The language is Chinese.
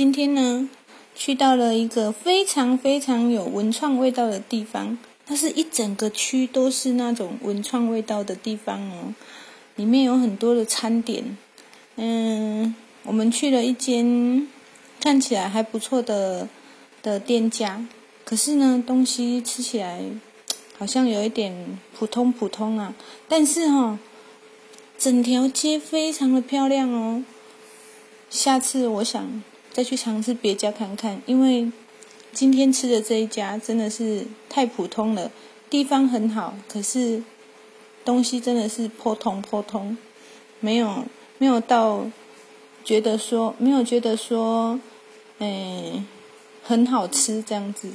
今天呢，去到了一个非常非常有文创味道的地方，它是一整个区都是那种文创味道的地方哦。里面有很多的餐点，嗯，我们去了一间看起来还不错的的店家，可是呢，东西吃起来好像有一点普通普通啊。但是哈，整条街非常的漂亮哦。下次我想再去尝试别家看看，因为今天吃的这一家真的是太普通了。地方很好，可是东西真的是破通破通，没有没有到觉得说没有觉得说，嗯，很好吃这样子。